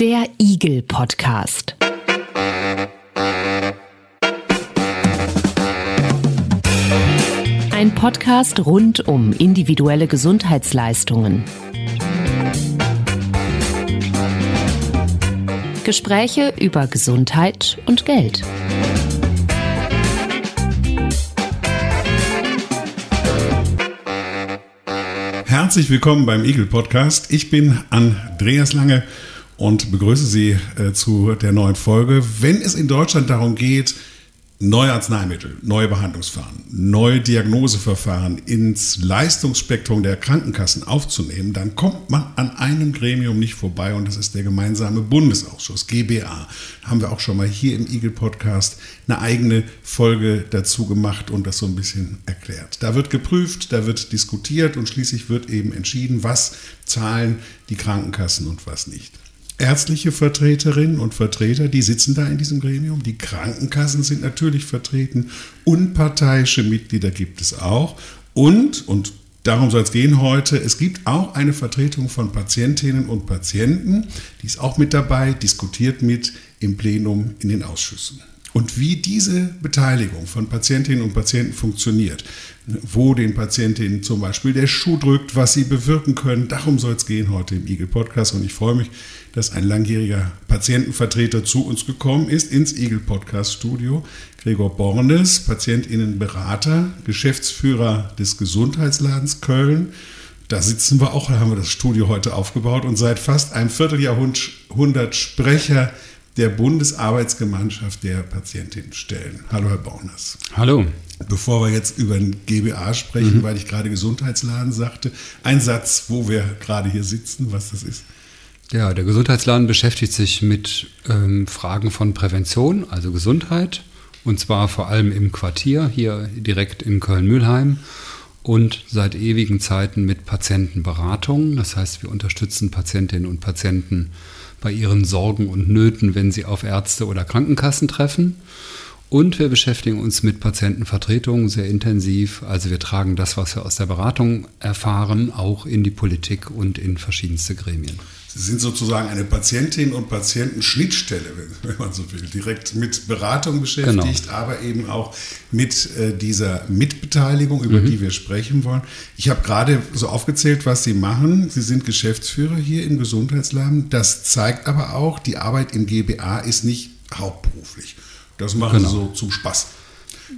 Der Igel Podcast. Ein Podcast rund um individuelle Gesundheitsleistungen. Gespräche über Gesundheit und Geld. Herzlich willkommen beim Eagle Podcast. Ich bin Andreas Lange und begrüße Sie äh, zu der neuen Folge. Wenn es in Deutschland darum geht, neue Arzneimittel, neue Behandlungsverfahren, neue Diagnoseverfahren ins Leistungsspektrum der Krankenkassen aufzunehmen, dann kommt man an einem Gremium nicht vorbei und das ist der gemeinsame Bundesausschuss, GBA. Haben wir auch schon mal hier im Eagle Podcast eine eigene Folge dazu gemacht und das so ein bisschen erklärt. Da wird geprüft, da wird diskutiert und schließlich wird eben entschieden, was zahlen die Krankenkassen und was nicht ärztliche Vertreterinnen und Vertreter, die sitzen da in diesem Gremium. Die Krankenkassen sind natürlich vertreten. Unparteiische Mitglieder gibt es auch. Und, und darum soll es gehen heute, es gibt auch eine Vertretung von Patientinnen und Patienten. Die ist auch mit dabei, diskutiert mit im Plenum in den Ausschüssen. Und wie diese Beteiligung von Patientinnen und Patienten funktioniert, wo den Patientinnen zum Beispiel der Schuh drückt, was sie bewirken können, darum soll es gehen heute im Eagle Podcast. Und ich freue mich, dass ein langjähriger Patientenvertreter zu uns gekommen ist ins Eagle Podcast Studio. Gregor Bornes, Patientinnenberater, Geschäftsführer des Gesundheitsladens Köln. Da sitzen wir auch, da haben wir das Studio heute aufgebaut und seit fast einem Vierteljahrhundert Sprecher der Bundesarbeitsgemeinschaft der Patientinnenstellen. Hallo, Herr Bornes. Hallo. Bevor wir jetzt über den GBA sprechen, mhm. weil ich gerade Gesundheitsladen sagte, ein Satz, wo wir gerade hier sitzen, was das ist. Ja, der Gesundheitsladen beschäftigt sich mit ähm, Fragen von Prävention, also Gesundheit, und zwar vor allem im Quartier, hier direkt in Köln-Mühlheim und seit ewigen Zeiten mit Patientenberatung. Das heißt, wir unterstützen Patientinnen und Patienten bei ihren Sorgen und Nöten, wenn sie auf Ärzte oder Krankenkassen treffen. Und wir beschäftigen uns mit Patientenvertretungen sehr intensiv. Also wir tragen das, was wir aus der Beratung erfahren, auch in die Politik und in verschiedenste Gremien. Sie sind sozusagen eine Patientin- und Patientenschnittstelle, wenn man so will, direkt mit Beratung beschäftigt, genau. aber eben auch mit äh, dieser Mitbeteiligung, über mhm. die wir sprechen wollen. Ich habe gerade so aufgezählt, was Sie machen. Sie sind Geschäftsführer hier im Gesundheitsladen. Das zeigt aber auch, die Arbeit im GBA ist nicht hauptberuflich. Das machen genau. Sie so zum Spaß.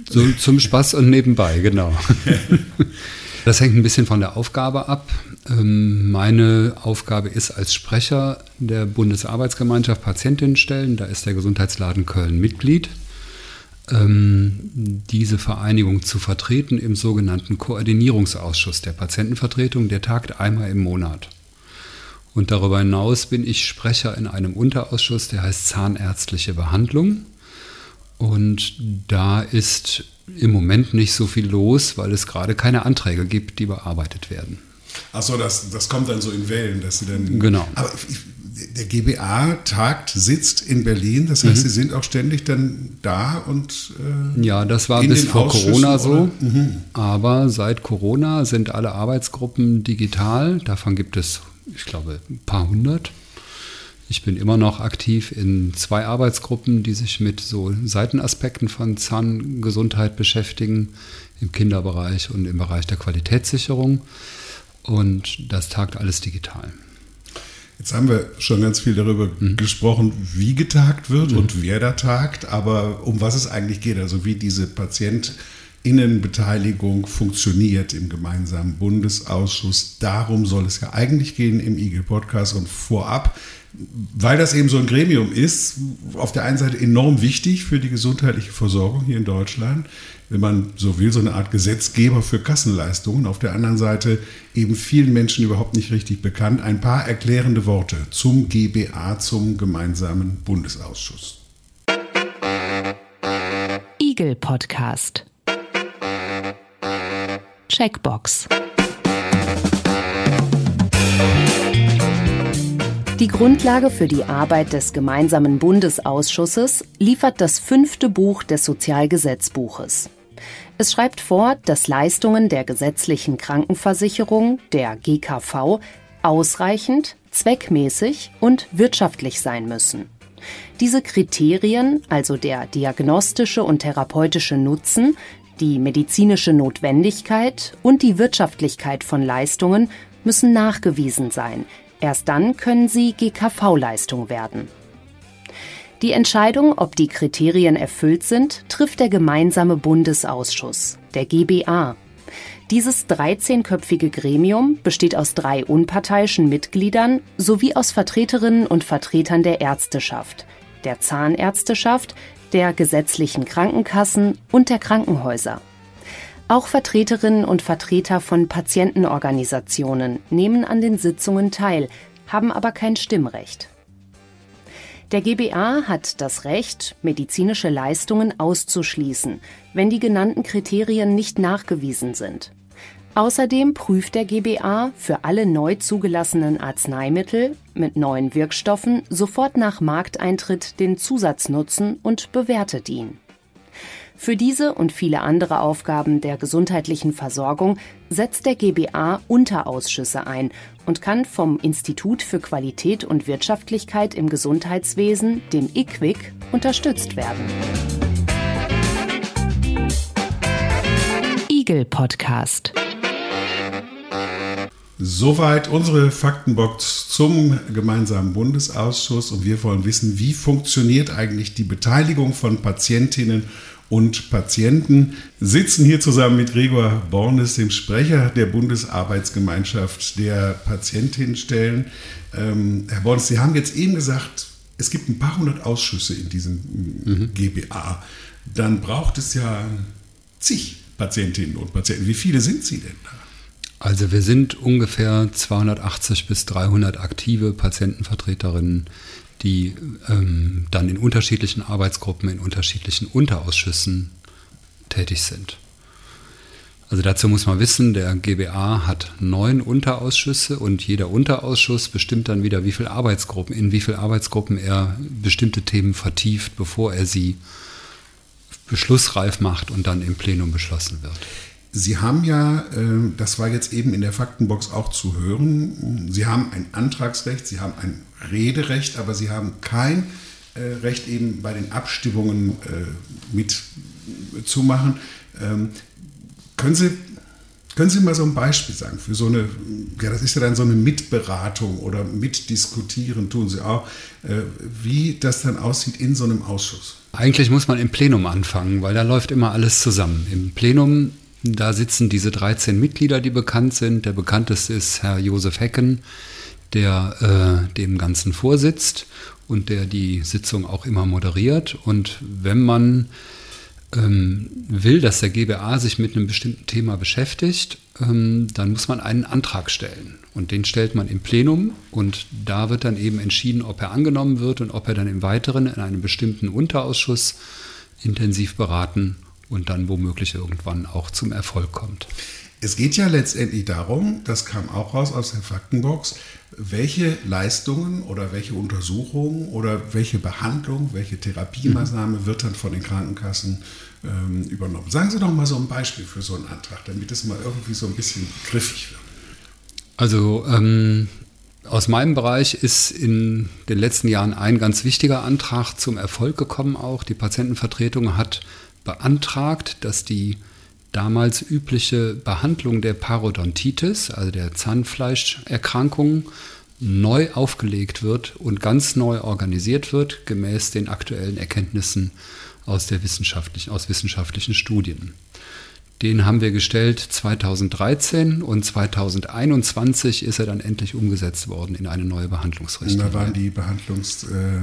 So zum Spaß und nebenbei, genau. Das hängt ein bisschen von der Aufgabe ab. Ähm, meine Aufgabe ist als Sprecher der Bundesarbeitsgemeinschaft Patientinnenstellen, da ist der Gesundheitsladen Köln Mitglied, ähm, diese Vereinigung zu vertreten im sogenannten Koordinierungsausschuss der Patientenvertretung, der tagt einmal im Monat. Und darüber hinaus bin ich Sprecher in einem Unterausschuss, der heißt Zahnärztliche Behandlung. Und da ist im Moment nicht so viel los, weil es gerade keine Anträge gibt, die bearbeitet werden. Achso, das, das kommt dann so in Wellen, dass sie dann. Genau. Aber der GBA tagt, sitzt in Berlin, das heißt, mhm. Sie sind auch ständig dann da und. Äh, ja, das war bis vor Corona so. Mhm. Aber seit Corona sind alle Arbeitsgruppen digital. Davon gibt es, ich glaube, ein paar hundert. Ich bin immer noch aktiv in zwei Arbeitsgruppen, die sich mit so Seitenaspekten von Zahngesundheit beschäftigen, im Kinderbereich und im Bereich der Qualitätssicherung. Und das tagt alles digital. Jetzt haben wir schon ganz viel darüber mhm. gesprochen, wie getagt wird mhm. und wer da tagt, aber um was es eigentlich geht, also wie diese Patientinnenbeteiligung funktioniert im gemeinsamen Bundesausschuss. Darum soll es ja eigentlich gehen im IG-Podcast und vorab weil das eben so ein Gremium ist, auf der einen Seite enorm wichtig für die gesundheitliche Versorgung hier in Deutschland, wenn man so will, so eine Art Gesetzgeber für Kassenleistungen, auf der anderen Seite eben vielen Menschen überhaupt nicht richtig bekannt. Ein paar erklärende Worte zum GBA, zum gemeinsamen Bundesausschuss. Eagle Podcast. Checkbox. Die Grundlage für die Arbeit des gemeinsamen Bundesausschusses liefert das fünfte Buch des Sozialgesetzbuches. Es schreibt vor, dass Leistungen der gesetzlichen Krankenversicherung, der GKV, ausreichend, zweckmäßig und wirtschaftlich sein müssen. Diese Kriterien, also der diagnostische und therapeutische Nutzen, die medizinische Notwendigkeit und die Wirtschaftlichkeit von Leistungen müssen nachgewiesen sein. Erst dann können sie GKV-Leistung werden. Die Entscheidung, ob die Kriterien erfüllt sind, trifft der gemeinsame Bundesausschuss, der GBA. Dieses 13-köpfige Gremium besteht aus drei unparteiischen Mitgliedern sowie aus Vertreterinnen und Vertretern der Ärzteschaft, der Zahnärzteschaft, der gesetzlichen Krankenkassen und der Krankenhäuser. Auch Vertreterinnen und Vertreter von Patientenorganisationen nehmen an den Sitzungen teil, haben aber kein Stimmrecht. Der GBA hat das Recht, medizinische Leistungen auszuschließen, wenn die genannten Kriterien nicht nachgewiesen sind. Außerdem prüft der GBA für alle neu zugelassenen Arzneimittel mit neuen Wirkstoffen sofort nach Markteintritt den Zusatznutzen und bewertet ihn. Für diese und viele andere Aufgaben der gesundheitlichen Versorgung setzt der GBA Unterausschüsse ein und kann vom Institut für Qualität und Wirtschaftlichkeit im Gesundheitswesen, dem IQWIC, unterstützt werden. Eagle Podcast. Soweit unsere Faktenbox zum gemeinsamen Bundesausschuss und wir wollen wissen, wie funktioniert eigentlich die Beteiligung von Patientinnen und Patienten. Sitzen hier zusammen mit Gregor Bornes, dem Sprecher der Bundesarbeitsgemeinschaft der Patientinnenstellen. Ähm, Herr Bornes, Sie haben jetzt eben gesagt, es gibt ein paar hundert Ausschüsse in diesem mhm. GBA. Dann braucht es ja zig Patientinnen und Patienten. Wie viele sind Sie denn da? Also wir sind ungefähr 280 bis 300 aktive Patientenvertreterinnen, die ähm, dann in unterschiedlichen Arbeitsgruppen, in unterschiedlichen Unterausschüssen tätig sind. Also dazu muss man wissen, der GBA hat neun Unterausschüsse und jeder Unterausschuss bestimmt dann wieder, wie viele Arbeitsgruppen, in wie viele Arbeitsgruppen er bestimmte Themen vertieft, bevor er sie beschlussreif macht und dann im Plenum beschlossen wird. Sie haben ja, ähm, das war jetzt eben in der Faktenbox auch zu hören, Sie haben ein Antragsrecht, Sie haben ein Rederecht, aber Sie haben kein äh, Recht eben bei den Abstimmungen äh, mitzumachen. Ähm, können Sie, können Sie mal so ein Beispiel sagen für so eine, ja, das ist ja dann so eine Mitberatung oder Mitdiskutieren, tun Sie auch, äh, wie das dann aussieht in so einem Ausschuss? Eigentlich muss man im Plenum anfangen, weil da läuft immer alles zusammen. Im Plenum da sitzen diese 13 Mitglieder, die bekannt sind. Der bekannteste ist Herr Josef Hecken, der äh, dem Ganzen vorsitzt und der die Sitzung auch immer moderiert. Und wenn man ähm, will, dass der GBA sich mit einem bestimmten Thema beschäftigt, ähm, dann muss man einen Antrag stellen. Und den stellt man im Plenum und da wird dann eben entschieden, ob er angenommen wird und ob er dann im Weiteren in einem bestimmten Unterausschuss intensiv beraten und dann womöglich irgendwann auch zum Erfolg kommt. Es geht ja letztendlich darum, das kam auch raus aus der Faktenbox, welche Leistungen oder welche Untersuchungen oder welche Behandlung, welche Therapiemaßnahme mhm. wird dann von den Krankenkassen ähm, übernommen. Sagen Sie doch mal so ein Beispiel für so einen Antrag, damit es mal irgendwie so ein bisschen griffig wird. Also ähm, aus meinem Bereich ist in den letzten Jahren ein ganz wichtiger Antrag zum Erfolg gekommen auch. Die Patientenvertretung hat beantragt, dass die damals übliche Behandlung der Parodontitis, also der Zahnfleischerkrankung, neu aufgelegt wird und ganz neu organisiert wird, gemäß den aktuellen Erkenntnissen aus, der wissenschaftlichen, aus wissenschaftlichen Studien. Den haben wir gestellt 2013 und 2021 ist er dann endlich umgesetzt worden in eine neue Behandlungsrichtung. Da waren die Behandlungs, äh,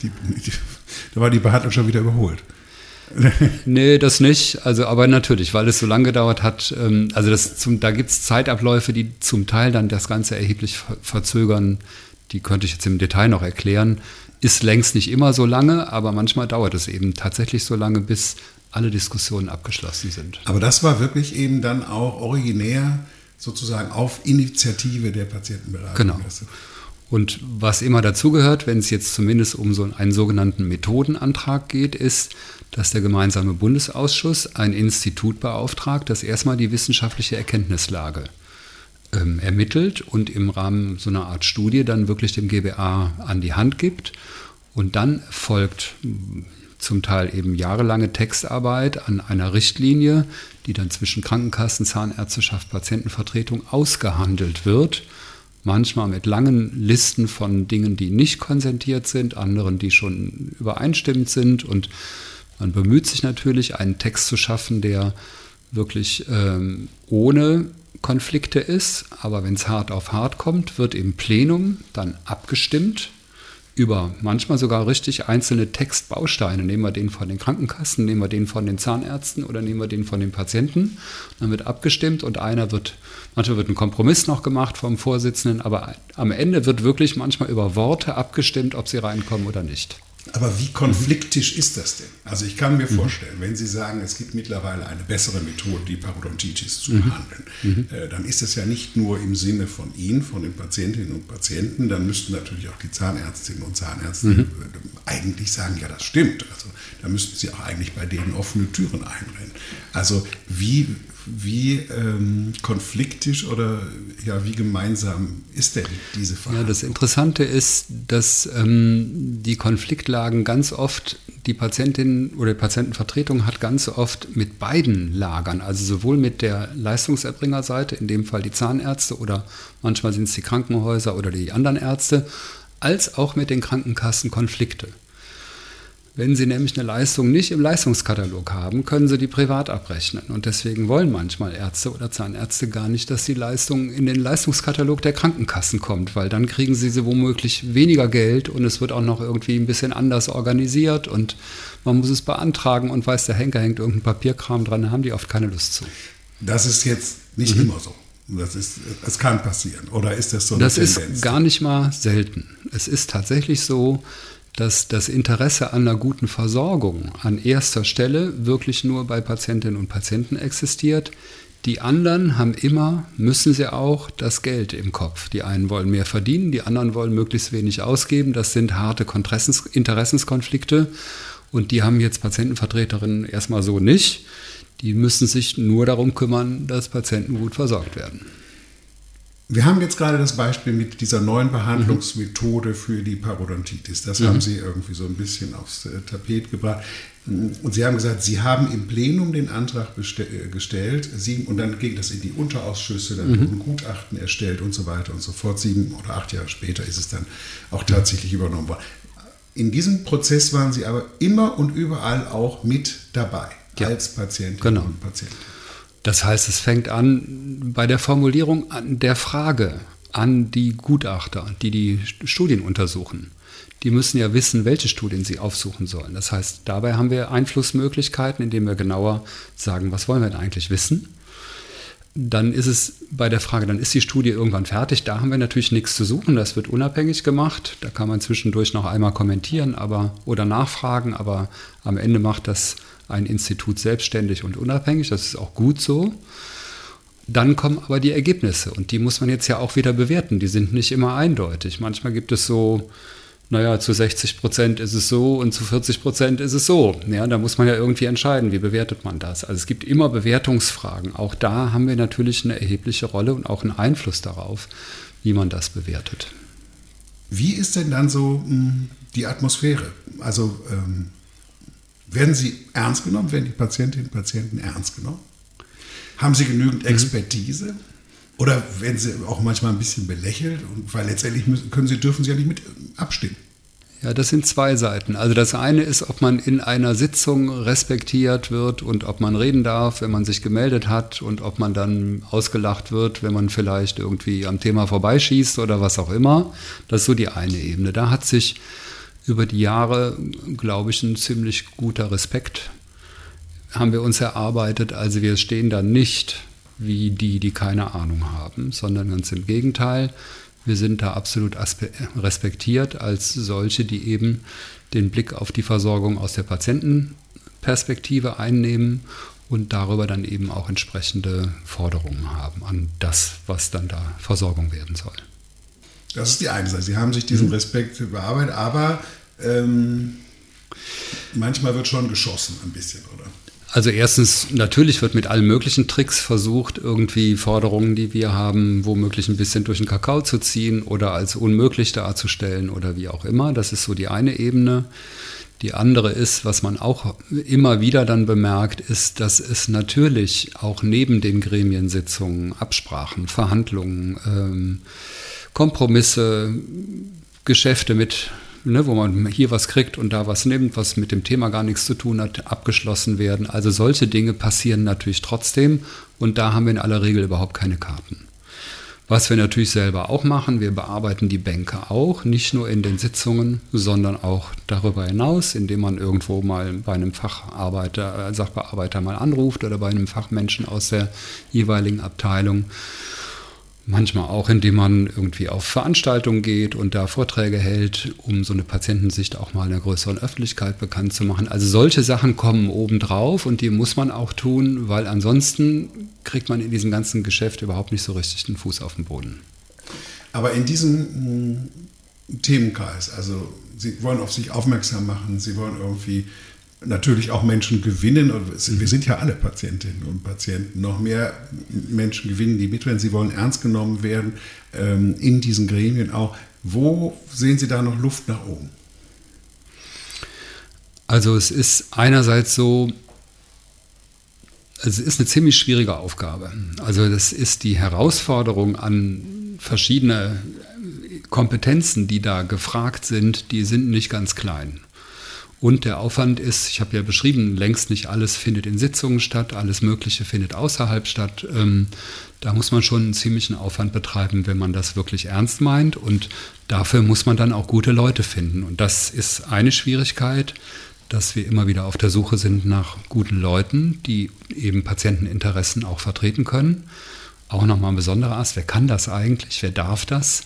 die, die, da war die Behandlung schon wieder überholt. nee, das nicht. Also, aber natürlich, weil es so lange gedauert hat. Ähm, also das zum, da gibt es Zeitabläufe, die zum Teil dann das Ganze erheblich verzögern. Die könnte ich jetzt im Detail noch erklären. Ist längst nicht immer so lange, aber manchmal dauert es eben tatsächlich so lange, bis alle Diskussionen abgeschlossen sind. Aber das war wirklich eben dann auch originär sozusagen auf Initiative der Patientenberatung. Genau. Und was immer dazugehört, wenn es jetzt zumindest um so einen sogenannten Methodenantrag geht, ist, dass der gemeinsame Bundesausschuss ein Institut beauftragt, das erstmal die wissenschaftliche Erkenntnislage ähm, ermittelt und im Rahmen so einer Art Studie dann wirklich dem GBA an die Hand gibt. Und dann folgt zum Teil eben jahrelange Textarbeit an einer Richtlinie, die dann zwischen Krankenkassen, Zahnärzteschaft, Patientenvertretung ausgehandelt wird. Manchmal mit langen Listen von Dingen, die nicht konsentiert sind, anderen, die schon übereinstimmend sind. Und man bemüht sich natürlich, einen Text zu schaffen, der wirklich ähm, ohne Konflikte ist. Aber wenn es hart auf hart kommt, wird im Plenum dann abgestimmt über manchmal sogar richtig einzelne Textbausteine. Nehmen wir den von den Krankenkassen, nehmen wir den von den Zahnärzten oder nehmen wir den von den Patienten. Dann wird abgestimmt und einer wird, manchmal wird ein Kompromiss noch gemacht vom Vorsitzenden, aber am Ende wird wirklich manchmal über Worte abgestimmt, ob sie reinkommen oder nicht. Aber wie konfliktisch mhm. ist das denn? Also ich kann mir mhm. vorstellen, wenn Sie sagen, es gibt mittlerweile eine bessere Methode, die Parodontitis zu mhm. behandeln, mhm. äh, dann ist das ja nicht nur im Sinne von Ihnen, von den Patientinnen und Patienten, dann müssten natürlich auch die Zahnärztinnen und Zahnärzte mhm. eigentlich sagen, ja, das stimmt. Also da müssten Sie auch eigentlich bei denen offene Türen einrennen. Also wie, wie ähm, konfliktisch oder ja, wie gemeinsam ist denn diese Frage? Ja, das Interessante ist, dass ähm, die Konfliktlagen ganz oft, die Patientin oder die Patientenvertretung hat ganz oft mit beiden Lagern, also sowohl mit der Leistungserbringerseite, in dem Fall die Zahnärzte oder manchmal sind es die Krankenhäuser oder die anderen Ärzte, als auch mit den Krankenkassen Konflikte. Wenn Sie nämlich eine Leistung nicht im Leistungskatalog haben, können Sie die privat abrechnen. Und deswegen wollen manchmal Ärzte oder Zahnärzte gar nicht, dass die Leistung in den Leistungskatalog der Krankenkassen kommt, weil dann kriegen sie sie womöglich weniger Geld und es wird auch noch irgendwie ein bisschen anders organisiert und man muss es beantragen und weiß, der Henker hängt irgendein Papierkram dran, da haben die oft keine Lust zu. Das ist jetzt nicht mhm. immer so. Das, ist, das kann passieren. Oder ist das so eine Das Tendenz? ist gar nicht mal selten. Es ist tatsächlich so, dass das Interesse an einer guten Versorgung an erster Stelle wirklich nur bei Patientinnen und Patienten existiert. Die anderen haben immer, müssen sie auch, das Geld im Kopf. Die einen wollen mehr verdienen, die anderen wollen möglichst wenig ausgeben. Das sind harte Interessenskonflikte und die haben jetzt Patientenvertreterinnen erstmal so nicht. Die müssen sich nur darum kümmern, dass Patienten gut versorgt werden. Wir haben jetzt gerade das Beispiel mit dieser neuen Behandlungsmethode für die Parodontitis. Das mhm. haben Sie irgendwie so ein bisschen aufs äh, Tapet gebracht. Und Sie haben gesagt, Sie haben im Plenum den Antrag äh, gestellt sieben, und dann ging das in die Unterausschüsse, dann mhm. wurden Gutachten erstellt und so weiter und so fort. Sieben oder acht Jahre später ist es dann auch tatsächlich übernommen worden. In diesem Prozess waren Sie aber immer und überall auch mit dabei ja. als Patientin genau. und Patient. Das heißt, es fängt an bei der Formulierung der Frage an die Gutachter, die die Studien untersuchen. Die müssen ja wissen, welche Studien sie aufsuchen sollen. Das heißt, dabei haben wir Einflussmöglichkeiten, indem wir genauer sagen, was wollen wir denn eigentlich wissen. Dann ist es bei der Frage, dann ist die Studie irgendwann fertig. Da haben wir natürlich nichts zu suchen. Das wird unabhängig gemacht. Da kann man zwischendurch noch einmal kommentieren aber, oder nachfragen, aber am Ende macht das ein Institut selbstständig und unabhängig, das ist auch gut so. Dann kommen aber die Ergebnisse und die muss man jetzt ja auch wieder bewerten. Die sind nicht immer eindeutig. Manchmal gibt es so, naja, zu 60 Prozent ist es so und zu 40 Prozent ist es so. Ja, da muss man ja irgendwie entscheiden, wie bewertet man das. Also es gibt immer Bewertungsfragen. Auch da haben wir natürlich eine erhebliche Rolle und auch einen Einfluss darauf, wie man das bewertet. Wie ist denn dann so hm, die Atmosphäre? Also ähm werden Sie ernst genommen? Werden die Patientinnen und Patienten ernst genommen? Haben Sie genügend mhm. Expertise? Oder werden Sie auch manchmal ein bisschen belächelt? Und weil letztendlich müssen, können Sie, dürfen Sie ja nicht mit abstimmen. Ja, das sind zwei Seiten. Also das eine ist, ob man in einer Sitzung respektiert wird und ob man reden darf, wenn man sich gemeldet hat und ob man dann ausgelacht wird, wenn man vielleicht irgendwie am Thema vorbeischießt oder was auch immer. Das ist so die eine Ebene. Da hat sich über die Jahre, glaube ich, ein ziemlich guter Respekt haben wir uns erarbeitet. Also wir stehen da nicht wie die, die keine Ahnung haben, sondern ganz im Gegenteil. Wir sind da absolut respektiert als solche, die eben den Blick auf die Versorgung aus der Patientenperspektive einnehmen und darüber dann eben auch entsprechende Forderungen haben an das, was dann da Versorgung werden soll. Das ist die eine Seite. Sie haben sich diesen mhm. Respekt bearbeitet, aber ähm, manchmal wird schon geschossen ein bisschen, oder? Also erstens, natürlich wird mit allen möglichen Tricks versucht, irgendwie Forderungen, die wir haben, womöglich ein bisschen durch den Kakao zu ziehen oder als unmöglich darzustellen oder wie auch immer. Das ist so die eine Ebene. Die andere ist, was man auch immer wieder dann bemerkt, ist, dass es natürlich auch neben den Gremiensitzungen Absprachen, Verhandlungen, ähm, Kompromisse, Geschäfte mit ne, wo man hier was kriegt und da was nimmt, was mit dem Thema gar nichts zu tun hat, abgeschlossen werden. Also solche Dinge passieren natürlich trotzdem und da haben wir in aller Regel überhaupt keine Karten. Was wir natürlich selber auch machen, wir bearbeiten die Bänke auch, nicht nur in den Sitzungen, sondern auch darüber hinaus, indem man irgendwo mal bei einem Facharbeiter, äh, Sachbearbeiter mal anruft oder bei einem Fachmenschen aus der jeweiligen Abteilung Manchmal auch, indem man irgendwie auf Veranstaltungen geht und da Vorträge hält, um so eine Patientensicht auch mal in der größeren Öffentlichkeit bekannt zu machen. Also solche Sachen kommen obendrauf und die muss man auch tun, weil ansonsten kriegt man in diesem ganzen Geschäft überhaupt nicht so richtig den Fuß auf den Boden. Aber in diesem hm, Themenkreis, also Sie wollen auf sich aufmerksam machen, Sie wollen irgendwie natürlich auch Menschen gewinnen. Wir sind ja alle Patientinnen und Patienten. Noch mehr Menschen gewinnen, die mitwirken. Sie wollen ernst genommen werden ähm, in diesen Gremien auch. Wo sehen Sie da noch Luft nach oben? Also es ist einerseits so, es ist eine ziemlich schwierige Aufgabe. Also das ist die Herausforderung an verschiedene Kompetenzen, die da gefragt sind, die sind nicht ganz klein. Und der Aufwand ist, ich habe ja beschrieben, längst nicht alles findet in Sitzungen statt, alles Mögliche findet außerhalb statt. Ähm, da muss man schon einen ziemlichen Aufwand betreiben, wenn man das wirklich ernst meint. Und dafür muss man dann auch gute Leute finden. Und das ist eine Schwierigkeit, dass wir immer wieder auf der Suche sind nach guten Leuten, die eben Patienteninteressen auch vertreten können. Auch nochmal ein besonderer Ast, wer kann das eigentlich, wer darf das?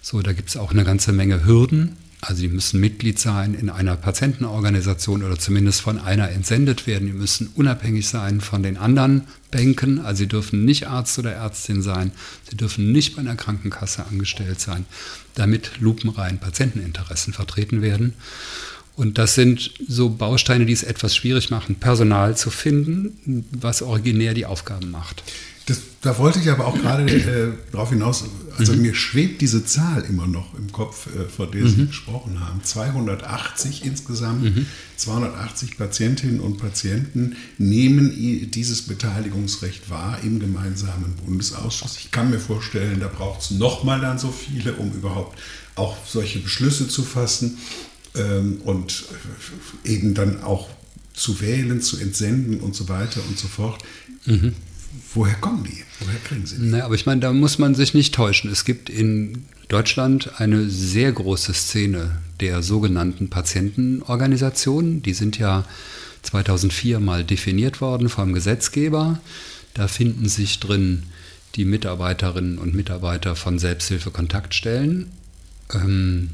So, da gibt es auch eine ganze Menge Hürden. Also die müssen Mitglied sein in einer Patientenorganisation oder zumindest von einer entsendet werden. Die müssen unabhängig sein von den anderen Bänken. Also sie dürfen nicht Arzt oder Ärztin sein. Sie dürfen nicht bei einer Krankenkasse angestellt sein, damit lupenrein Patienteninteressen vertreten werden. Und das sind so Bausteine, die es etwas schwierig machen, Personal zu finden, was originär die Aufgaben macht. Das, da wollte ich aber auch gerade äh, darauf hinaus, also mhm. mir schwebt diese Zahl immer noch im Kopf, äh, vor der Sie mhm. gesprochen haben. 280 insgesamt, mhm. 280 Patientinnen und Patienten nehmen dieses Beteiligungsrecht wahr im gemeinsamen Bundesausschuss. Ich kann mir vorstellen, da braucht es nochmal dann so viele, um überhaupt auch solche Beschlüsse zu fassen ähm, und eben dann auch zu wählen, zu entsenden und so weiter und so fort. Mhm woher kommen die? Woher kriegen sie die? Naja, aber ich meine, da muss man sich nicht täuschen. Es gibt in Deutschland eine sehr große Szene der sogenannten Patientenorganisationen. Die sind ja 2004 mal definiert worden vom Gesetzgeber. Da finden sich drin die Mitarbeiterinnen und Mitarbeiter von Selbsthilfekontaktstellen, ähm,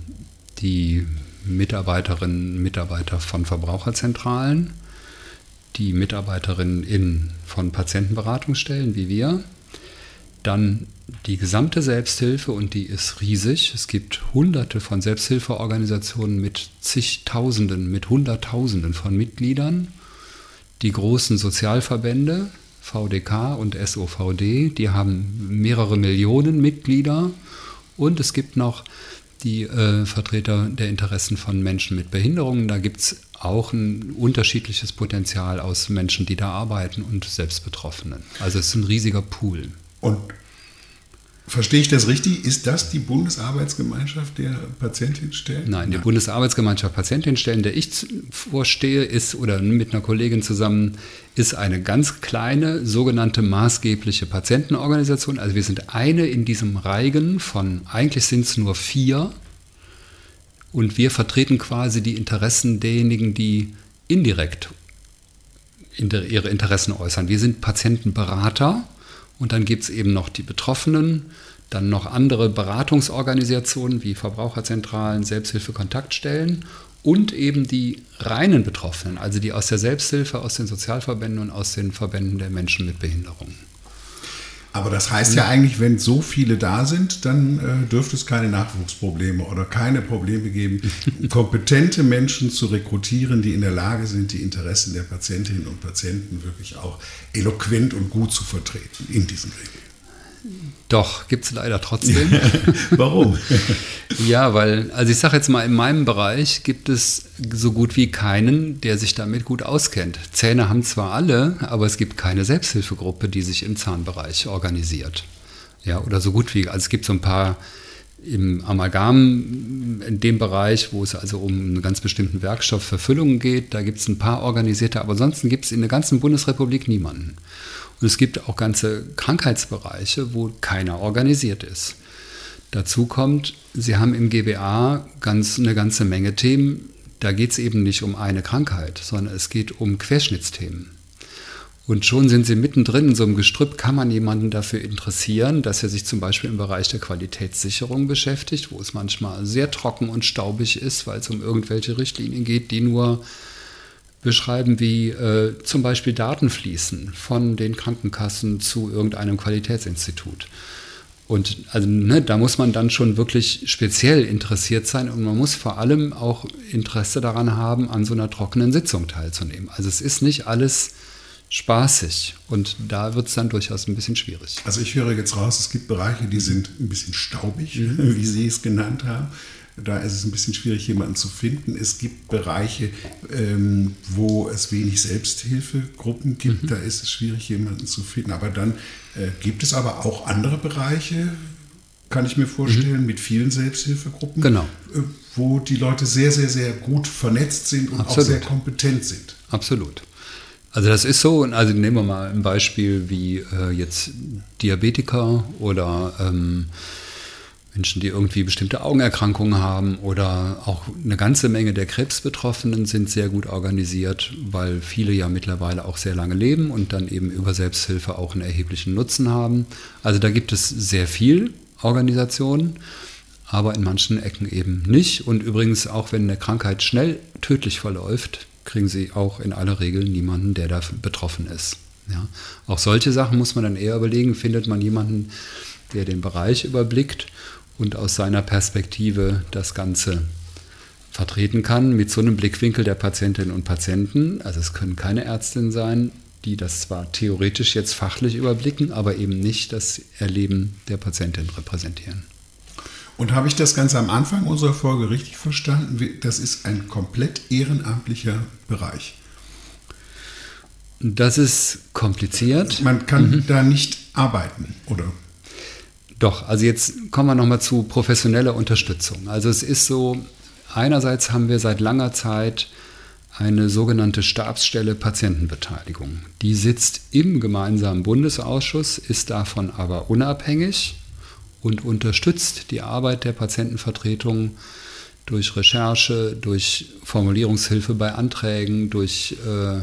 die Mitarbeiterinnen und Mitarbeiter von Verbraucherzentralen, die Mitarbeiterinnen in, von Patientenberatungsstellen wie wir. Dann die gesamte Selbsthilfe und die ist riesig. Es gibt hunderte von Selbsthilfeorganisationen mit zigtausenden, mit hunderttausenden von Mitgliedern. Die großen Sozialverbände, VDK und SOVD, die haben mehrere Millionen Mitglieder. Und es gibt noch die äh, Vertreter der Interessen von Menschen mit Behinderungen. Da gibt es auch ein unterschiedliches Potenzial aus Menschen, die da arbeiten und Selbstbetroffenen. Also es ist ein riesiger Pool. Und Verstehe ich das richtig? Ist das die Bundesarbeitsgemeinschaft der Patientenstellen? Nein, die Nein. Bundesarbeitsgemeinschaft Patientenstellen, der ich vorstehe, ist oder mit einer Kollegin zusammen, ist eine ganz kleine sogenannte maßgebliche Patientenorganisation. Also wir sind eine in diesem Reigen von, eigentlich sind es nur vier. Und wir vertreten quasi die Interessen derjenigen, die indirekt ihre Interessen äußern. Wir sind Patientenberater und dann gibt es eben noch die Betroffenen, dann noch andere Beratungsorganisationen wie Verbraucherzentralen, Selbsthilfekontaktstellen und eben die reinen Betroffenen, also die aus der Selbsthilfe, aus den Sozialverbänden und aus den Verbänden der Menschen mit Behinderungen. Aber das heißt ja eigentlich, wenn so viele da sind, dann äh, dürfte es keine Nachwuchsprobleme oder keine Probleme geben, kompetente Menschen zu rekrutieren, die in der Lage sind, die Interessen der Patientinnen und Patienten wirklich auch eloquent und gut zu vertreten in diesen Regeln. Doch, gibt es leider trotzdem. Warum? ja, weil, also ich sage jetzt mal, in meinem Bereich gibt es so gut wie keinen, der sich damit gut auskennt. Zähne haben zwar alle, aber es gibt keine Selbsthilfegruppe, die sich im Zahnbereich organisiert. Ja, oder so gut wie, also es gibt so ein paar im Amalgam, in dem Bereich, wo es also um einen ganz bestimmten Werkstoff für Füllungen geht, da gibt es ein paar organisierte, aber ansonsten gibt es in der ganzen Bundesrepublik niemanden. Und es gibt auch ganze Krankheitsbereiche, wo keiner organisiert ist. Dazu kommt, Sie haben im GBA ganz, eine ganze Menge Themen. Da geht es eben nicht um eine Krankheit, sondern es geht um Querschnittsthemen. Und schon sind Sie mittendrin in so einem Gestrüpp, kann man jemanden dafür interessieren, dass er sich zum Beispiel im Bereich der Qualitätssicherung beschäftigt, wo es manchmal sehr trocken und staubig ist, weil es um irgendwelche Richtlinien geht, die nur beschreiben, wie äh, zum Beispiel Daten fließen von den Krankenkassen zu irgendeinem Qualitätsinstitut. Und also, ne, da muss man dann schon wirklich speziell interessiert sein und man muss vor allem auch Interesse daran haben, an so einer trockenen Sitzung teilzunehmen. Also es ist nicht alles spaßig und da wird es dann durchaus ein bisschen schwierig. Also ich höre jetzt raus, es gibt Bereiche, die sind ein bisschen staubig, mhm. wie Sie es genannt haben. Da ist es ein bisschen schwierig, jemanden zu finden. Es gibt Bereiche, ähm, wo es wenig Selbsthilfegruppen gibt. Mhm. Da ist es schwierig, jemanden zu finden. Aber dann äh, gibt es aber auch andere Bereiche, kann ich mir vorstellen, mhm. mit vielen Selbsthilfegruppen, genau. äh, wo die Leute sehr, sehr, sehr gut vernetzt sind und Absolut. auch sehr kompetent sind. Absolut. Also das ist so, also nehmen wir mal ein Beispiel wie äh, jetzt Diabetiker oder ähm, Menschen, die irgendwie bestimmte Augenerkrankungen haben oder auch eine ganze Menge der Krebsbetroffenen sind sehr gut organisiert, weil viele ja mittlerweile auch sehr lange leben und dann eben über Selbsthilfe auch einen erheblichen Nutzen haben. Also da gibt es sehr viel Organisation, aber in manchen Ecken eben nicht. Und übrigens, auch wenn eine Krankheit schnell tödlich verläuft, kriegen sie auch in aller Regel niemanden, der da betroffen ist. Ja. Auch solche Sachen muss man dann eher überlegen, findet man jemanden, der den Bereich überblickt und aus seiner Perspektive das Ganze vertreten kann, mit so einem Blickwinkel der Patientinnen und Patienten. Also es können keine Ärztinnen sein, die das zwar theoretisch jetzt fachlich überblicken, aber eben nicht das Erleben der Patientin repräsentieren. Und habe ich das ganz am Anfang unserer Folge richtig verstanden? Das ist ein komplett ehrenamtlicher Bereich. Das ist kompliziert. Man kann mhm. da nicht arbeiten, oder? Doch, also jetzt kommen wir nochmal zu professioneller Unterstützung. Also es ist so, einerseits haben wir seit langer Zeit eine sogenannte Stabsstelle Patientenbeteiligung. Die sitzt im gemeinsamen Bundesausschuss, ist davon aber unabhängig und unterstützt die Arbeit der Patientenvertretung durch Recherche, durch Formulierungshilfe bei Anträgen, durch äh,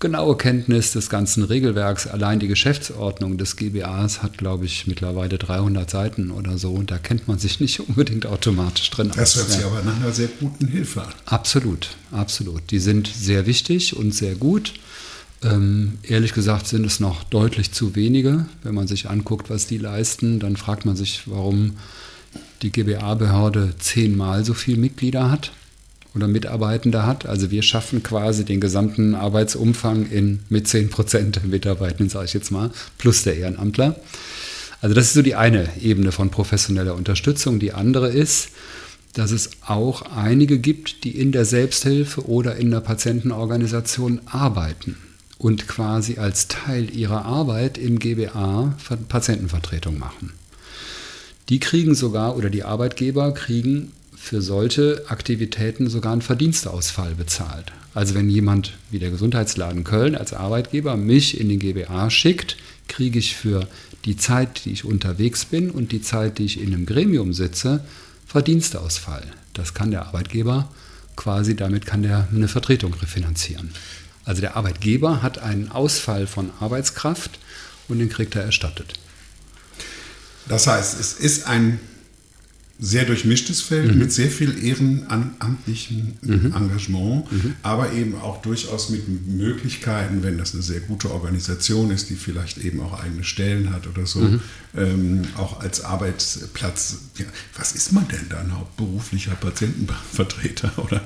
genaue Kenntnis des ganzen Regelwerks. Allein die Geschäftsordnung des GBAs hat, glaube ich, mittlerweile 300 Seiten oder so. Und da kennt man sich nicht unbedingt automatisch drin Das hört sich ja. aber nach einer sehr guten Hilfe an. Absolut, absolut. Die sind sehr wichtig und sehr gut. Ähm, ehrlich gesagt sind es noch deutlich zu wenige. Wenn man sich anguckt, was die leisten, dann fragt man sich, warum die GBA-Behörde zehnmal so viele Mitglieder hat oder Mitarbeitende hat. Also wir schaffen quasi den gesamten Arbeitsumfang in, mit 10 Prozent der Mitarbeitenden, sage ich jetzt mal, plus der Ehrenamtler. Also das ist so die eine Ebene von professioneller Unterstützung. Die andere ist, dass es auch einige gibt, die in der Selbsthilfe oder in der Patientenorganisation arbeiten und quasi als Teil ihrer Arbeit im GBA Patientenvertretung machen. Die kriegen sogar, oder die Arbeitgeber kriegen für solche Aktivitäten sogar einen Verdienstausfall bezahlt. Also wenn jemand wie der Gesundheitsladen Köln als Arbeitgeber mich in den GBA schickt, kriege ich für die Zeit, die ich unterwegs bin und die Zeit, die ich in einem Gremium sitze, Verdienstausfall. Das kann der Arbeitgeber quasi, damit kann der eine Vertretung refinanzieren. Also der Arbeitgeber hat einen Ausfall von Arbeitskraft und den kriegt er erstattet. Das heißt, es ist ein sehr durchmischtes Feld mhm. mit sehr viel ehrenamtlichem mhm. Engagement, mhm. aber eben auch durchaus mit Möglichkeiten, wenn das eine sehr gute Organisation ist, die vielleicht eben auch eigene Stellen hat oder so, mhm. ähm, auch als Arbeitsplatz. Ja, was ist man denn dann? Hauptberuflicher Patientenvertreter oder?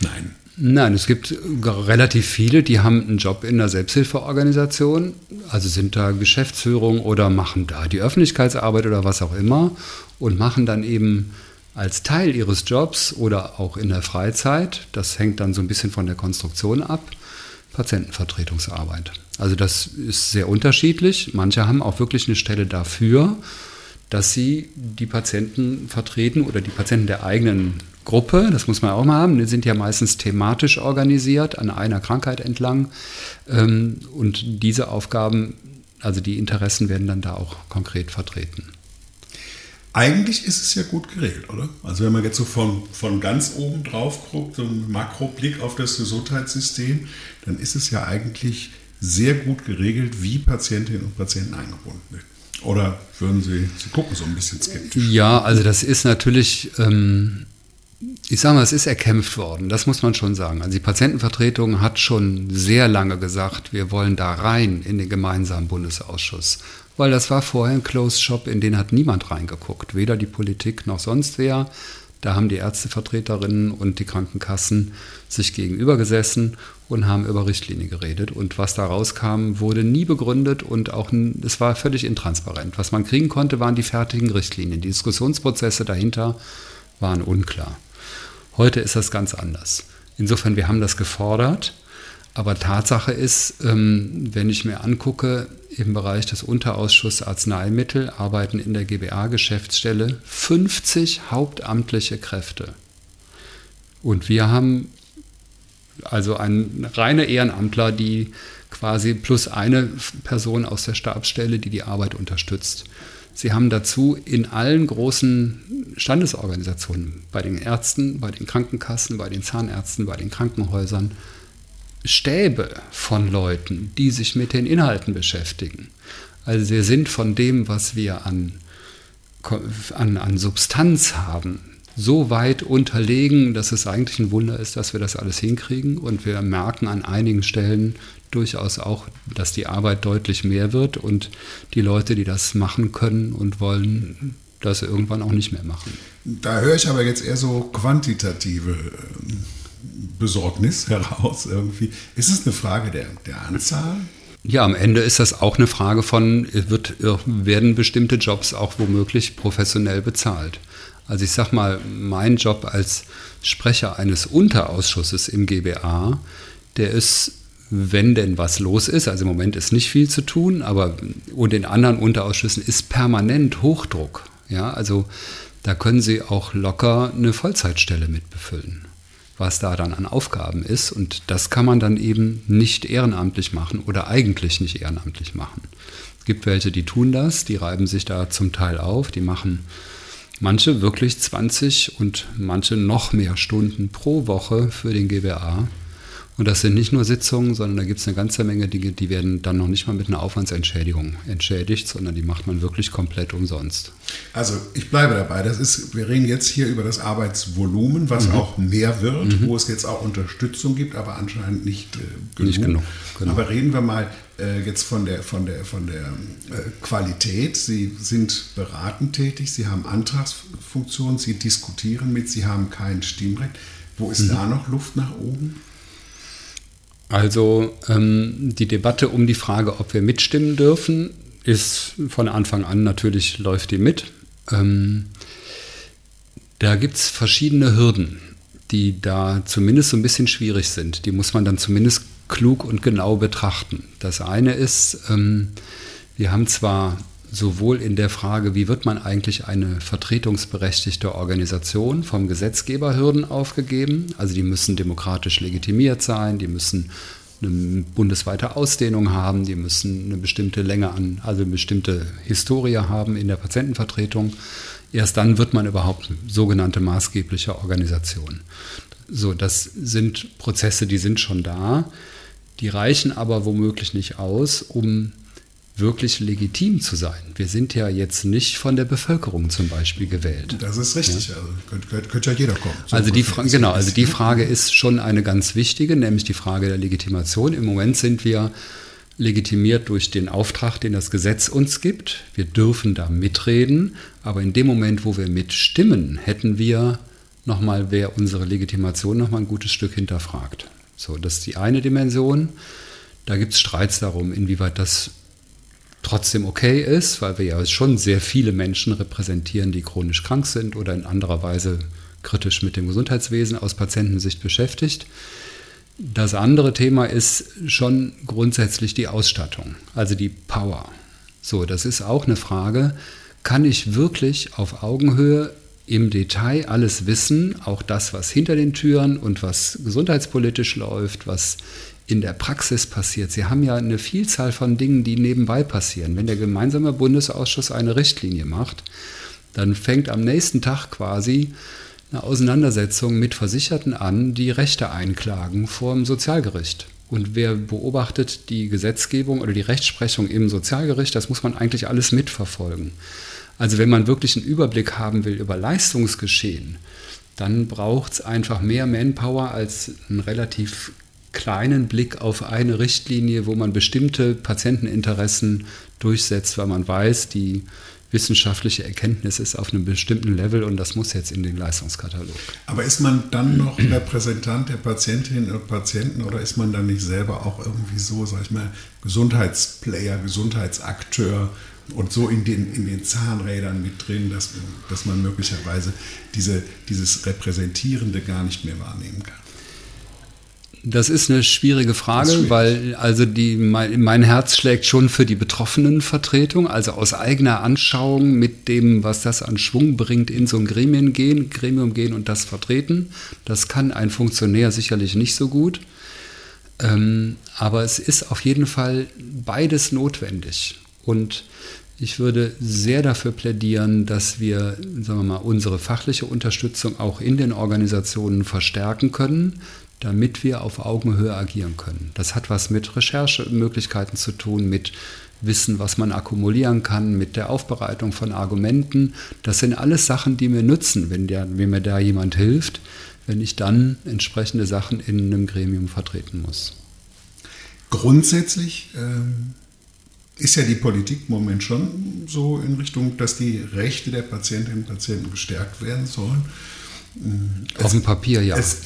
Nein. Nein, es gibt relativ viele, die haben einen Job in der Selbsthilfeorganisation, also sind da Geschäftsführung oder machen da die Öffentlichkeitsarbeit oder was auch immer und machen dann eben als Teil ihres Jobs oder auch in der Freizeit, das hängt dann so ein bisschen von der Konstruktion ab, Patientenvertretungsarbeit. Also das ist sehr unterschiedlich. Manche haben auch wirklich eine Stelle dafür, dass sie die Patienten vertreten oder die Patienten der eigenen Gruppe, das muss man auch mal haben, die sind ja meistens thematisch organisiert an einer Krankheit entlang. Ähm, und diese Aufgaben, also die Interessen werden dann da auch konkret vertreten. Eigentlich ist es ja gut geregelt, oder? Also wenn man jetzt so von, von ganz oben drauf guckt, so ein Makroblick auf das Gesundheitssystem, dann ist es ja eigentlich sehr gut geregelt, wie Patientinnen und Patienten eingebunden werden. Oder würden Sie, Sie gucken so ein bisschen skeptisch? Ja, also das ist natürlich ähm, ich sage mal, es ist erkämpft worden, das muss man schon sagen. Also die Patientenvertretung hat schon sehr lange gesagt, wir wollen da rein in den gemeinsamen Bundesausschuss. Weil das war vorher ein Closed Shop, in den hat niemand reingeguckt, weder die Politik noch sonst wer. Da haben die Ärztevertreterinnen und die Krankenkassen sich gegenüber gesessen und haben über Richtlinie geredet. Und was da rauskam, wurde nie begründet und auch es war völlig intransparent. Was man kriegen konnte, waren die fertigen Richtlinien. Die Diskussionsprozesse dahinter waren unklar. Heute ist das ganz anders. Insofern, wir haben das gefordert. Aber Tatsache ist, ähm, wenn ich mir angucke, im Bereich des Unterausschusses Arzneimittel arbeiten in der GBA-Geschäftsstelle 50 hauptamtliche Kräfte. Und wir haben also eine reine Ehrenamtler, die quasi plus eine Person aus der Stabsstelle, die die Arbeit unterstützt. Sie haben dazu in allen großen Standesorganisationen, bei den Ärzten, bei den Krankenkassen, bei den Zahnärzten, bei den Krankenhäusern, Stäbe von Leuten, die sich mit den Inhalten beschäftigen. Also wir sind von dem, was wir an, an, an Substanz haben, so weit unterlegen, dass es eigentlich ein Wunder ist, dass wir das alles hinkriegen. Und wir merken an einigen Stellen durchaus auch, dass die Arbeit deutlich mehr wird und die Leute, die das machen können und wollen, das irgendwann auch nicht mehr machen. Da höre ich aber jetzt eher so quantitative ähm, Besorgnis heraus irgendwie. Ist es eine Frage der, der Anzahl? Ja, am Ende ist das auch eine Frage von, wird, werden bestimmte Jobs auch womöglich professionell bezahlt? Also ich sage mal, mein Job als Sprecher eines Unterausschusses im GBA, der ist, wenn denn was los ist, also im Moment ist nicht viel zu tun, aber und in anderen Unterausschüssen ist permanent Hochdruck. Ja, also da können Sie auch locker eine Vollzeitstelle mit befüllen, was da dann an Aufgaben ist. Und das kann man dann eben nicht ehrenamtlich machen oder eigentlich nicht ehrenamtlich machen. Es gibt welche, die tun das, die reiben sich da zum Teil auf, die machen manche wirklich 20 und manche noch mehr Stunden pro Woche für den GBA. Und das sind nicht nur Sitzungen, sondern da gibt es eine ganze Menge Dinge, die werden dann noch nicht mal mit einer Aufwandsentschädigung entschädigt, sondern die macht man wirklich komplett umsonst. Also ich bleibe dabei. Das ist, wir reden jetzt hier über das Arbeitsvolumen, was mhm. auch mehr wird, mhm. wo es jetzt auch Unterstützung gibt, aber anscheinend nicht äh, genug. Nicht genug genau. Aber reden wir mal äh, jetzt von der, von der, von der äh, Qualität. Sie sind beratend tätig, Sie haben Antragsfunktion, Sie diskutieren mit, Sie haben kein Stimmrecht. Wo ist mhm. da noch Luft nach oben? Also ähm, die Debatte um die Frage, ob wir mitstimmen dürfen, ist von Anfang an natürlich, läuft die mit. Ähm, da gibt es verschiedene Hürden, die da zumindest so ein bisschen schwierig sind. Die muss man dann zumindest klug und genau betrachten. Das eine ist, ähm, wir haben zwar sowohl in der Frage, wie wird man eigentlich eine vertretungsberechtigte Organisation vom Gesetzgeber Hürden aufgegeben. Also die müssen demokratisch legitimiert sein, die müssen eine bundesweite Ausdehnung haben, die müssen eine bestimmte Länge an, also eine bestimmte Historie haben in der Patientenvertretung. Erst dann wird man überhaupt sogenannte maßgebliche Organisation. So, das sind Prozesse, die sind schon da. Die reichen aber womöglich nicht aus, um wirklich legitim zu sein. Wir sind ja jetzt nicht von der Bevölkerung zum Beispiel gewählt. Das ist richtig. Ja? Also könnte, könnte, ja jeder kommen. So also die Frage, genau, also die Frage ist schon eine ganz wichtige, nämlich die Frage der Legitimation. Im Moment sind wir legitimiert durch den Auftrag, den das Gesetz uns gibt. Wir dürfen da mitreden, aber in dem Moment, wo wir mitstimmen, hätten wir nochmal, wer unsere Legitimation nochmal ein gutes Stück hinterfragt. So, das ist die eine Dimension. Da gibt es Streits darum, inwieweit das trotzdem okay ist, weil wir ja schon sehr viele Menschen repräsentieren, die chronisch krank sind oder in anderer Weise kritisch mit dem Gesundheitswesen aus Patientensicht beschäftigt. Das andere Thema ist schon grundsätzlich die Ausstattung, also die Power. So, das ist auch eine Frage, kann ich wirklich auf Augenhöhe im Detail alles wissen, auch das, was hinter den Türen und was gesundheitspolitisch läuft, was in der Praxis passiert. Sie haben ja eine Vielzahl von Dingen, die nebenbei passieren. Wenn der gemeinsame Bundesausschuss eine Richtlinie macht, dann fängt am nächsten Tag quasi eine Auseinandersetzung mit Versicherten an, die Rechte einklagen vor dem Sozialgericht. Und wer beobachtet die Gesetzgebung oder die Rechtsprechung im Sozialgericht, das muss man eigentlich alles mitverfolgen. Also wenn man wirklich einen Überblick haben will über Leistungsgeschehen, dann braucht es einfach mehr Manpower als einen relativ kleinen Blick auf eine Richtlinie, wo man bestimmte Patienteninteressen durchsetzt, weil man weiß, die wissenschaftliche Erkenntnis ist auf einem bestimmten Level und das muss jetzt in den Leistungskatalog. Aber ist man dann noch Repräsentant der Patientinnen und Patienten oder ist man dann nicht selber auch irgendwie so, sag ich mal, Gesundheitsplayer, Gesundheitsakteur und so in den, in den Zahnrädern mit drin, dass, dass man möglicherweise diese, dieses Repräsentierende gar nicht mehr wahrnehmen kann? Das ist eine schwierige Frage, schwierig. weil also die, mein, mein, Herz schlägt schon für die Betroffenenvertretung, also aus eigener Anschauung mit dem, was das an Schwung bringt, in so ein Gremien gehen, Gremium gehen und das vertreten. Das kann ein Funktionär sicherlich nicht so gut. Ähm, aber es ist auf jeden Fall beides notwendig. Und ich würde sehr dafür plädieren, dass wir, sagen wir mal, unsere fachliche Unterstützung auch in den Organisationen verstärken können, damit wir auf Augenhöhe agieren können. Das hat was mit Recherchemöglichkeiten zu tun, mit Wissen, was man akkumulieren kann, mit der Aufbereitung von Argumenten. Das sind alles Sachen, die mir nützen, wenn, der, wenn mir da jemand hilft, wenn ich dann entsprechende Sachen in einem Gremium vertreten muss. Grundsätzlich ähm, ist ja die Politik im Moment schon so in Richtung, dass die Rechte der Patientinnen und Patienten gestärkt werden sollen. Auf dem Papier, ja. Es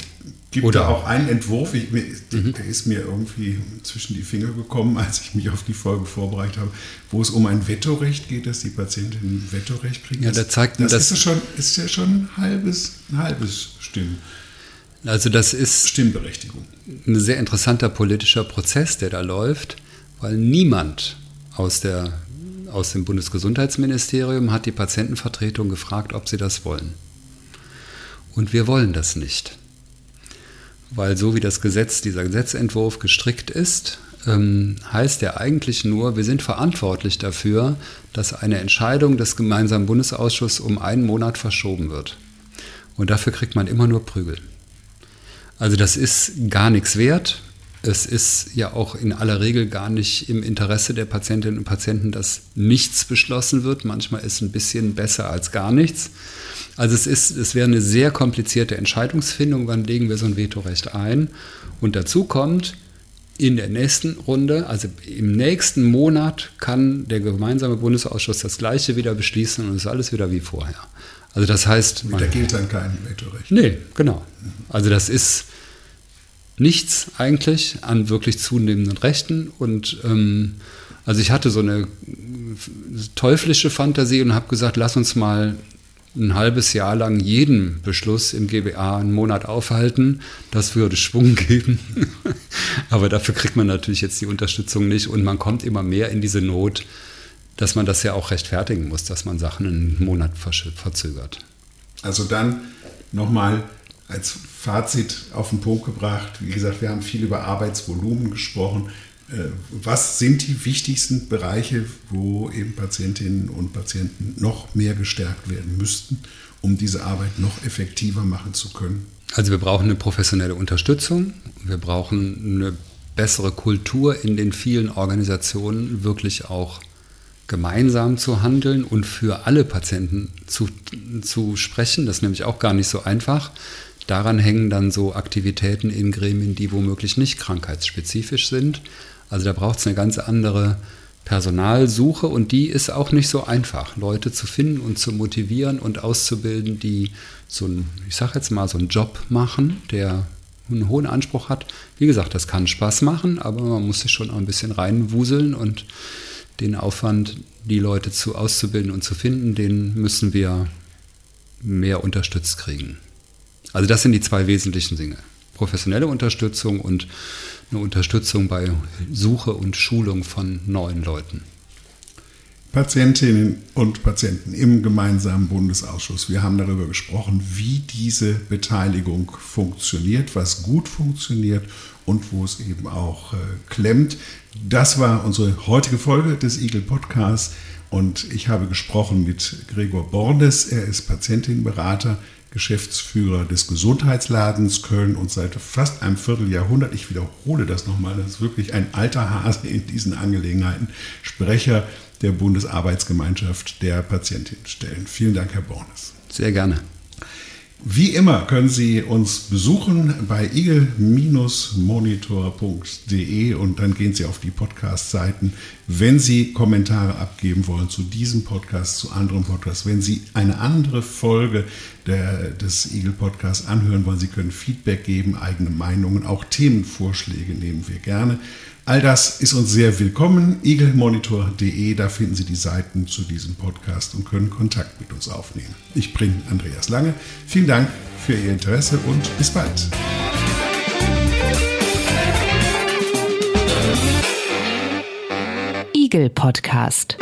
gibt Oder da auch einen Entwurf, ich, mhm. der ist mir irgendwie zwischen die Finger gekommen, als ich mich auf die Folge vorbereitet habe, wo es um ein Vetorecht geht, dass die Patientinnen ein Vetorecht kriegen. Ja, da zeigt das, das ist, schon, ist ja schon ein halbes, ein halbes Stimmen. Also das ist Stimmberechtigung. ein sehr interessanter politischer Prozess, der da läuft, weil niemand aus, der, aus dem Bundesgesundheitsministerium hat die Patientenvertretung gefragt, ob sie das wollen. Und wir wollen das nicht weil so wie das Gesetz, dieser Gesetzentwurf gestrickt ist, ähm, heißt er eigentlich nur, wir sind verantwortlich dafür, dass eine Entscheidung des gemeinsamen Bundesausschusses um einen Monat verschoben wird. Und dafür kriegt man immer nur Prügel. Also das ist gar nichts wert. Es ist ja auch in aller Regel gar nicht im Interesse der Patientinnen und Patienten, dass nichts beschlossen wird. Manchmal ist ein bisschen besser als gar nichts. Also es, ist, es wäre eine sehr komplizierte Entscheidungsfindung, wann legen wir so ein Vetorecht ein. Und dazu kommt, in der nächsten Runde, also im nächsten Monat, kann der gemeinsame Bundesausschuss das Gleiche wieder beschließen und es ist alles wieder wie vorher. Also das heißt... Da gilt dann kein Vetorecht. Nee, genau. Also das ist nichts eigentlich an wirklich zunehmenden Rechten und... Ähm, also ich hatte so eine teuflische Fantasie und habe gesagt, lass uns mal ein halbes Jahr lang jeden Beschluss im GBA einen Monat aufhalten. Das würde Schwung geben. Aber dafür kriegt man natürlich jetzt die Unterstützung nicht und man kommt immer mehr in diese Not, dass man das ja auch rechtfertigen muss, dass man Sachen einen Monat verzögert. Also dann nochmal als Fazit auf den Punkt gebracht. Wie gesagt, wir haben viel über Arbeitsvolumen gesprochen. Äh, was sind die wichtigsten Bereiche, wo eben Patientinnen und Patienten noch mehr gestärkt werden müssten, um diese Arbeit noch effektiver machen zu können? Also wir brauchen eine professionelle Unterstützung, wir brauchen eine bessere Kultur in den vielen Organisationen wirklich auch gemeinsam zu handeln und für alle Patienten zu, zu sprechen. Das ist nämlich auch gar nicht so einfach. Daran hängen dann so Aktivitäten in Gremien, die womöglich nicht krankheitsspezifisch sind. Also da braucht es eine ganz andere Personalsuche und die ist auch nicht so einfach, Leute zu finden und zu motivieren und auszubilden, die so ein, ich sag jetzt mal, so einen Job machen, der einen hohen Anspruch hat. Wie gesagt, das kann Spaß machen, aber man muss sich schon auch ein bisschen reinwuseln und den Aufwand, die Leute zu auszubilden und zu finden, den müssen wir mehr unterstützt kriegen. Also das sind die zwei wesentlichen Dinge. Professionelle Unterstützung und eine Unterstützung bei Suche und Schulung von neuen Leuten. Patientinnen und Patienten im gemeinsamen Bundesausschuss. Wir haben darüber gesprochen, wie diese Beteiligung funktioniert, was gut funktioniert und wo es eben auch äh, klemmt. Das war unsere heutige Folge des Eagle Podcasts und ich habe gesprochen mit Gregor Bordes. Er ist Patientenberater Geschäftsführer des Gesundheitsladens Köln und seit fast einem Vierteljahrhundert, ich wiederhole das nochmal, das ist wirklich ein alter Hase in diesen Angelegenheiten, Sprecher der Bundesarbeitsgemeinschaft der Patientinnenstellen. Vielen Dank, Herr Bornes. Sehr gerne. Wie immer können Sie uns besuchen bei eagle-monitor.de und dann gehen Sie auf die Podcast-Seiten. Wenn Sie Kommentare abgeben wollen zu diesem Podcast, zu anderen Podcasts, wenn Sie eine andere Folge der, des Eagle Podcasts anhören wollen, Sie können Feedback geben, eigene Meinungen, auch Themenvorschläge nehmen wir gerne. All das ist uns sehr willkommen. eaglemonitor.de, da finden Sie die Seiten zu diesem Podcast und können Kontakt mit uns aufnehmen. Ich bin Andreas Lange. Vielen Dank für Ihr Interesse und bis bald. Eagle Podcast.